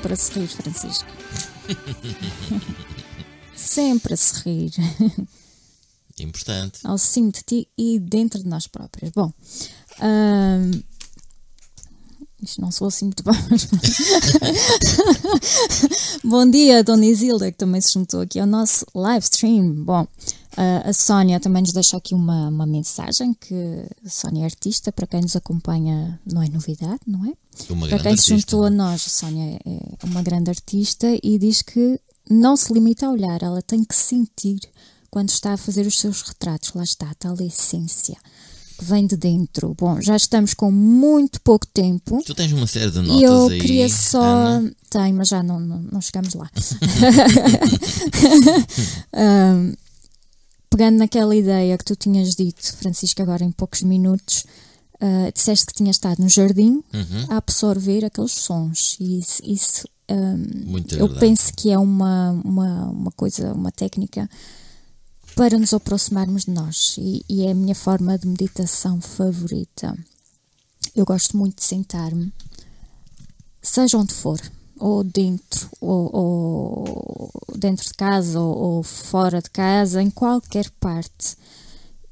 Sempre a se rir, Francisco. sempre a se rir. Importante. Ao cimo de ti e dentro de nós próprios. Bom, hum, isto não sou assim muito bem, mas... Bom dia, Dona Isilda, que também se juntou aqui ao nosso live stream. Bom, uh, a Sónia também nos deixa aqui uma, uma mensagem, que a Sónia é artista, para quem nos acompanha não é novidade, não é? Uma para quem se artista. juntou a nós, a Sónia é uma grande artista e diz que não se limita a olhar, ela tem que sentir quando está a fazer os seus retratos. Lá está, a tal essência que vem de dentro. Bom, já estamos com muito pouco tempo. Tu tens uma série de notas E eu aí. queria só. Ana? Tem, mas já não, não, não chegamos lá. Ahm, pegando naquela ideia que tu tinhas dito, Francisco, agora em poucos minutos, ah, disseste que tinhas estado no jardim Uhum. a absorver aqueles sons. E isso, isso, ahm, Muito eu verdade. penso que é uma, uma, uma coisa, uma técnica para nos aproximarmos de nós. E, e é a minha forma de meditação favorita. Eu gosto muito de sentar-me, seja onde for, ou dentro, ou, ou dentro de casa, ou, ou fora de casa, em qualquer parte,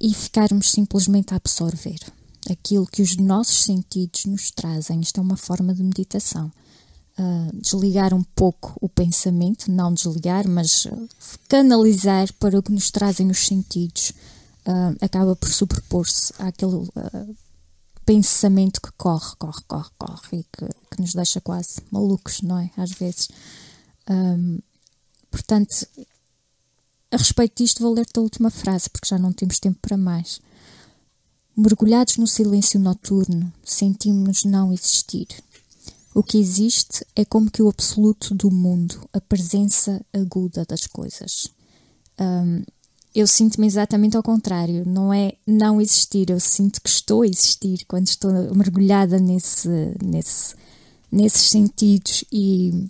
e ficarmos simplesmente a absorver aquilo que os nossos sentidos nos trazem. Isto é uma forma de meditação. Ah, desligar um pouco o pensamento, não desligar, mas canalizar para o que nos trazem os sentidos. Ah, acaba por sobrepor-se àquele ah, pensamento que corre, corre, corre, corre e que, que nos deixa quase malucos, não é? Às vezes. Ahm, portanto, a respeito disto, vou ler-te a última frase, porque já não temos tempo para mais. Mergulhados no silêncio noturno, sentimos-nos não existir. O que existe é como que o absoluto do mundo, a presença aguda das coisas. Ahm, eu sinto-me exatamente ao contrário, não é não existir, eu sinto que estou a existir quando estou mergulhada nesse, nesse, nesses sentidos e,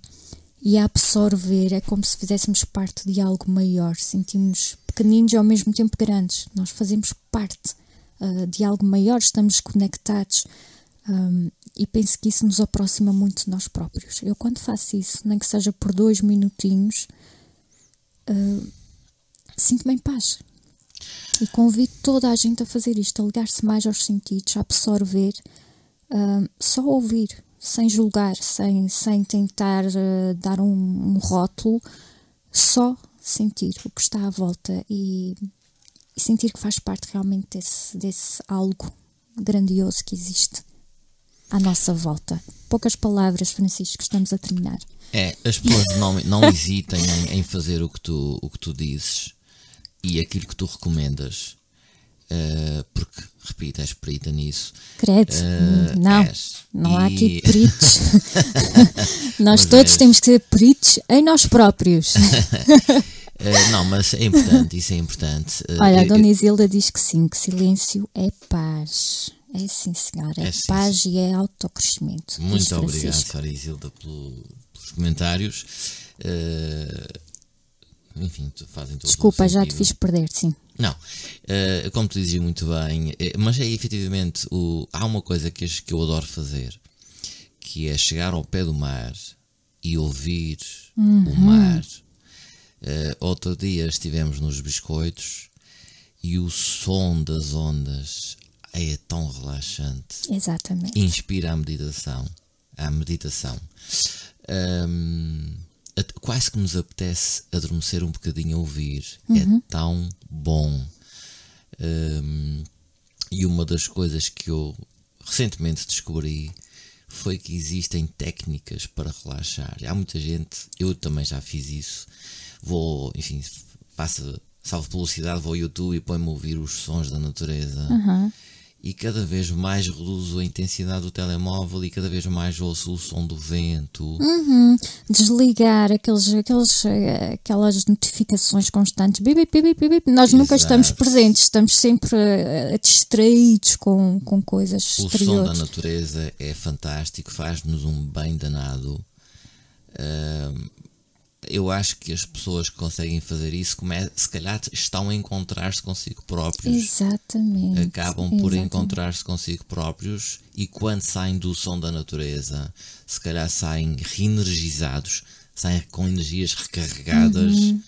e a absorver, é como se fizéssemos parte de algo maior, sentimos pequeninos e ao mesmo tempo grandes, nós fazemos parte ah, de algo maior, estamos conectados um, e penso que isso nos aproxima muito de nós próprios. Eu, quando faço isso, nem que seja por dois minutinhos, uh, sinto-me em paz. E convido toda a gente a fazer isto, a ligar-se mais aos sentidos, a absorver, um, só ouvir, sem julgar, sem, sem tentar uh, dar um, um rótulo, só sentir o que está à volta e, e sentir que faz parte realmente desse, desse algo grandioso que existe à nossa volta. Poucas palavras, Francisco, estamos a terminar. É, as pessoas não, não hesitem em, em fazer o que, tu, o que tu dizes e aquilo que tu recomendas. eh, porque, repito, és perita nisso. Credo, Eh, não, és. não há E- aqui peritos. Nós Mas todos és. temos que ser peritos em nós próprios. Eh, não, mas é importante, isso é importante. Olha, a Dona Isilda diz que sim, que silêncio é paz. É sim, senhora, é, É sim, paz e é autocrescimento. Muito obrigado. Sra. Isilda, pelo- pelos comentários. Eh, enfim, fazem todo Desculpa, já te fiz perder, sim. Não, eh, como tu dizes muito bem, eh, mas é efetivamente o, há uma coisa que, que eu adoro fazer, que é chegar ao pé do mar e ouvir o mar. Eh, outro dia estivemos nos biscoitos e o som das ondas é tão relaxante Exatamente. inspira a meditação. A meditação. At- quase que nos apetece adormecer um bocadinho a ouvir. É tão bom. Hum, e uma das coisas que eu recentemente descobri foi que existem técnicas para relaxar. Há muita gente, eu também já fiz isso. Vou, enfim, passa, salvo velocidade, vou ao YouTube e põe-me a ouvir os sons da natureza e cada vez mais reduzo a intensidade do telemóvel e cada vez mais ouço o som do vento. Desligar aqueles, aqueles, aquelas notificações constantes. Bip, bip, bip. Nós nunca Exato. estamos presentes, estamos sempre eh, distraídos com, com coisas O som da exteriores. natureza é fantástico, faz-nos um bem danado. Ahm, eu acho que as pessoas que conseguem fazer isso, come, se calhar estão a encontrar-se consigo próprios. Exatamente. Acabam por encontrar-se consigo próprios e quando saem do som da natureza, se calhar saem reenergizados, saem com energias recarregadas Uhum.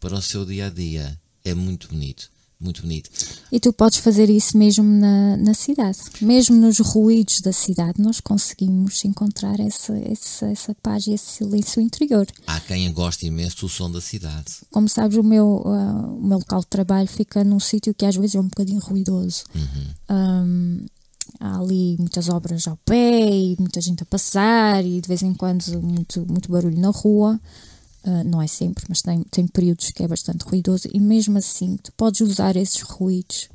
para o seu dia a dia. É muito bonito, muito bonito. E tu podes fazer isso mesmo na, na cidade, mesmo nos ruídos da cidade, nós conseguimos encontrar essa, essa, essa paz e esse silêncio interior. Há quem goste imenso do som da cidade. Como sabes, o meu, ah, o meu local de trabalho fica num sítio que às vezes é um bocadinho ruidoso. Ahm, há ali muitas obras ao pé e muita gente a passar e de vez em quando muito, muito barulho na rua. Ah, não é sempre, mas tem, tem períodos que é bastante ruidoso e mesmo assim tu podes usar esses ruídos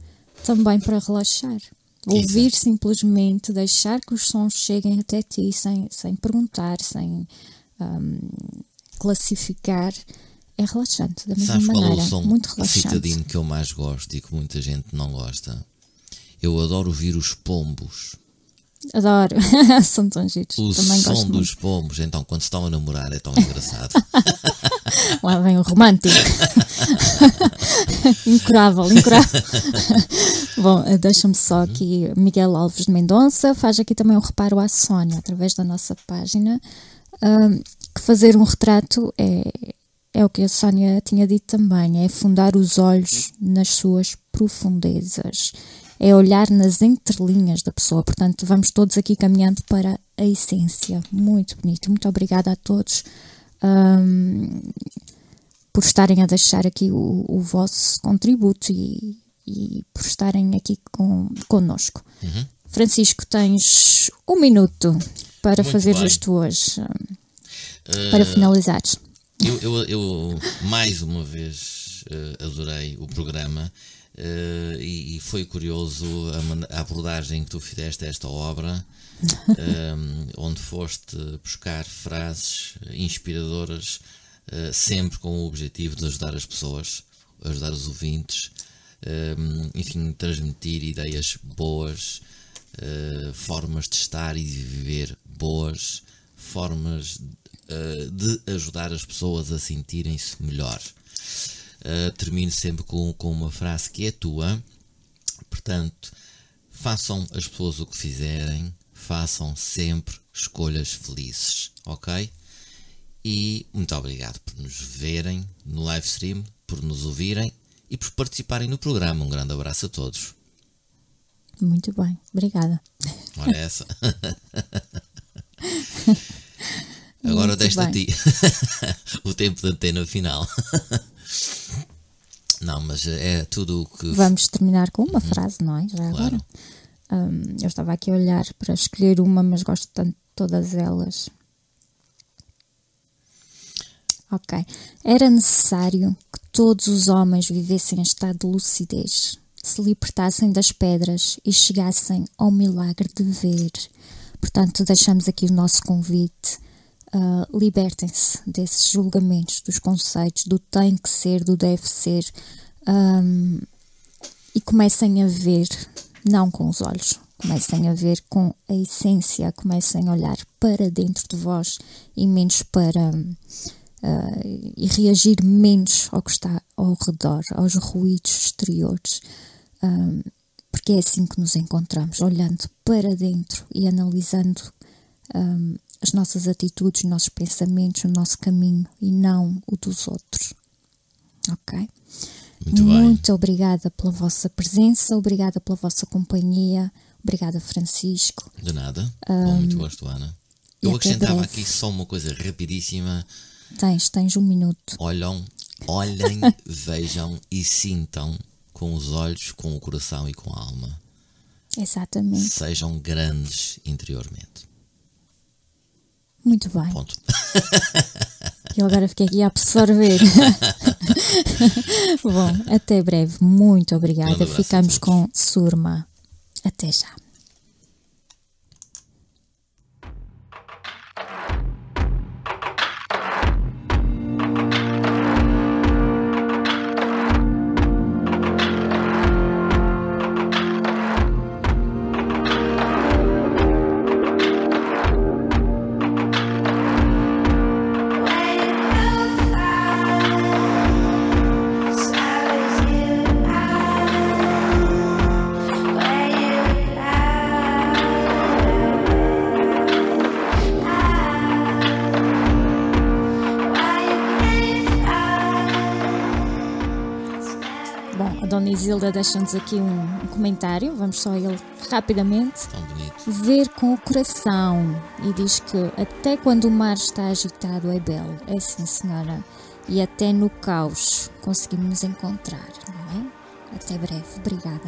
também para relaxar. Ouvir simplesmente, deixar que os sons cheguem até ti sem, sem perguntar, sem ahm, classificar, é relaxante da mesma Sabes qual é maneira. o som muito relaxante. citadino que eu mais gosto e que muita gente não gosta? Eu adoro ouvir os pombos. Adoro, são tão giros. O Também som gosto dos pombos, então, quando se estão a namorar, é tão engraçado. muito. Lá vem o romântico. incurável, incurável. Bom, eh, deixa-me só aqui. Miguel Alves de Mendonça faz aqui também um reparo à Sónia, através da nossa página, ahm, que fazer um retrato é, é o que a Sónia tinha dito também, é fundar os olhos nas suas profundezas, é olhar nas entrelinhas da pessoa. Portanto, vamos todos aqui caminhando para a essência. Muito bonito. Muito obrigada a todos. ahm, por estarem a deixar aqui o, o vosso contributo e, e por estarem aqui com, connosco. Francisco, tens um minuto para Muito fazer bem. as tuas. hum, para finalizares. Eu, eu, eu, mais uma vez eh, adorei o programa eh, e, e foi curioso a, a abordagem que tu fizeste a esta obra, eh, onde foste buscar frases inspiradoras, eh, sempre com o objetivo de ajudar as pessoas, ajudar os ouvintes, eh, enfim, transmitir ideias boas, eh, formas de estar e de viver boas, formas de ajudar as pessoas a sentirem-se melhor. Eh, termino sempre com, com uma frase que é tua, portanto, façam as pessoas o que fizerem, façam sempre escolhas felizes, ok? E muito obrigado por nos verem no live stream, por nos ouvirem e por participarem no programa. Um grande abraço a todos. Muito bem, obrigada. Ora essa. Agora deixo a ti o tempo de antena final. Não, mas é tudo o que. Vamos terminar com uma frase, não é? Já agora. Hum, eu estava aqui a olhar para escolher uma, mas gosto tanto de todas elas. Ok. Era necessário que todos os homens vivessem em estado de lucidez, se libertassem das pedras e chegassem ao milagre de ver. Portanto, deixamos aqui o nosso convite. Ah, libertem-se desses julgamentos, dos conceitos, do tem que ser, do deve ser, ahm, e comecem a ver, não com os olhos, comecem a ver com a essência, comecem a olhar para dentro de vós e menos para. ah, e reagir menos ao que está ao redor, aos ruídos exteriores. Porque é assim que nos encontramos, olhando para dentro e analisando as nossas atitudes, os nossos pensamentos, o nosso caminho e não o dos outros. Ok? Muito bem. Muito obrigada pela vossa presença, obrigada pela vossa companhia, obrigada Francisco. De nada. Com muito gosto, Ana. Eu acrescentava aqui só uma coisa rapidíssima. Tens, tens um minuto. Olham, olhem, vejam e sintam com os olhos, com o coração e com a alma. Exatamente. Sejam grandes interiormente. Muito bem. Ponto. Eu agora fiquei aqui a absorver. Bom, até breve. Muito obrigada. Ficamos com Surma. Até já. Zilda deixa-nos aqui um, um comentário, vamos só a ele rapidamente. Tão bonito. Ver com o coração. E diz que até quando o mar está agitado é belo. É sim, senhora. E até no caos conseguimos nos encontrar, não é? Até breve. Obrigada.